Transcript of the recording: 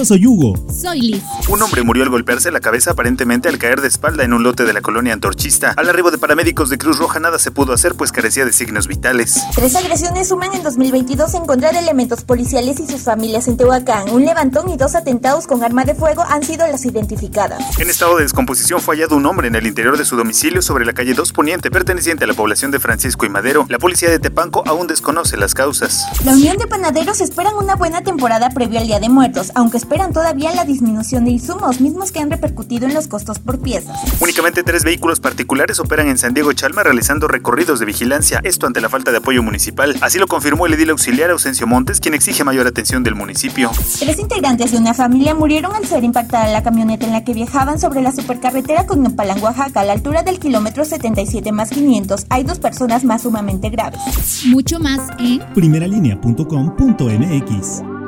Yo soy Hugo. Soy Liz. Un hombre murió al golpearse la cabeza aparentemente al caer de espalda en un lote de la colonia antorchista. Al arribo de paramédicos de Cruz Roja nada se pudo hacer pues carecía de signos vitales. Tres agresiones suman en 2022 encontrar elementos policiales y sus familias en Tehuacán. Un levantón y dos atentados con arma de fuego han sido las identificadas. En estado de descomposición fue hallado un hombre en el interior de su domicilio sobre la calle 2 Poniente, perteneciente a la población de Francisco y Madero. La policía de Tepanco aún desconoce las causas. La Unión de Panaderos esperan una buena temporada previa al Día de Muertos, aunque esperan todavía la disminución de insumos, mismos que han repercutido en los costos por piezas. Únicamente tres vehículos particulares operan en San Diego Chalma realizando recorridos de vigilancia, esto ante la falta de apoyo municipal. Así lo confirmó el edil auxiliar Ausencio Montes, quien exige mayor atención del municipio. Tres integrantes de una familia murieron al ser impactada la camioneta en la que viajaban sobre la supercarretera con Nopalán, Oaxaca, a la altura del kilómetro 77 más 500. Hay dos personas más sumamente graves. Mucho más en primeralinea.com.mx.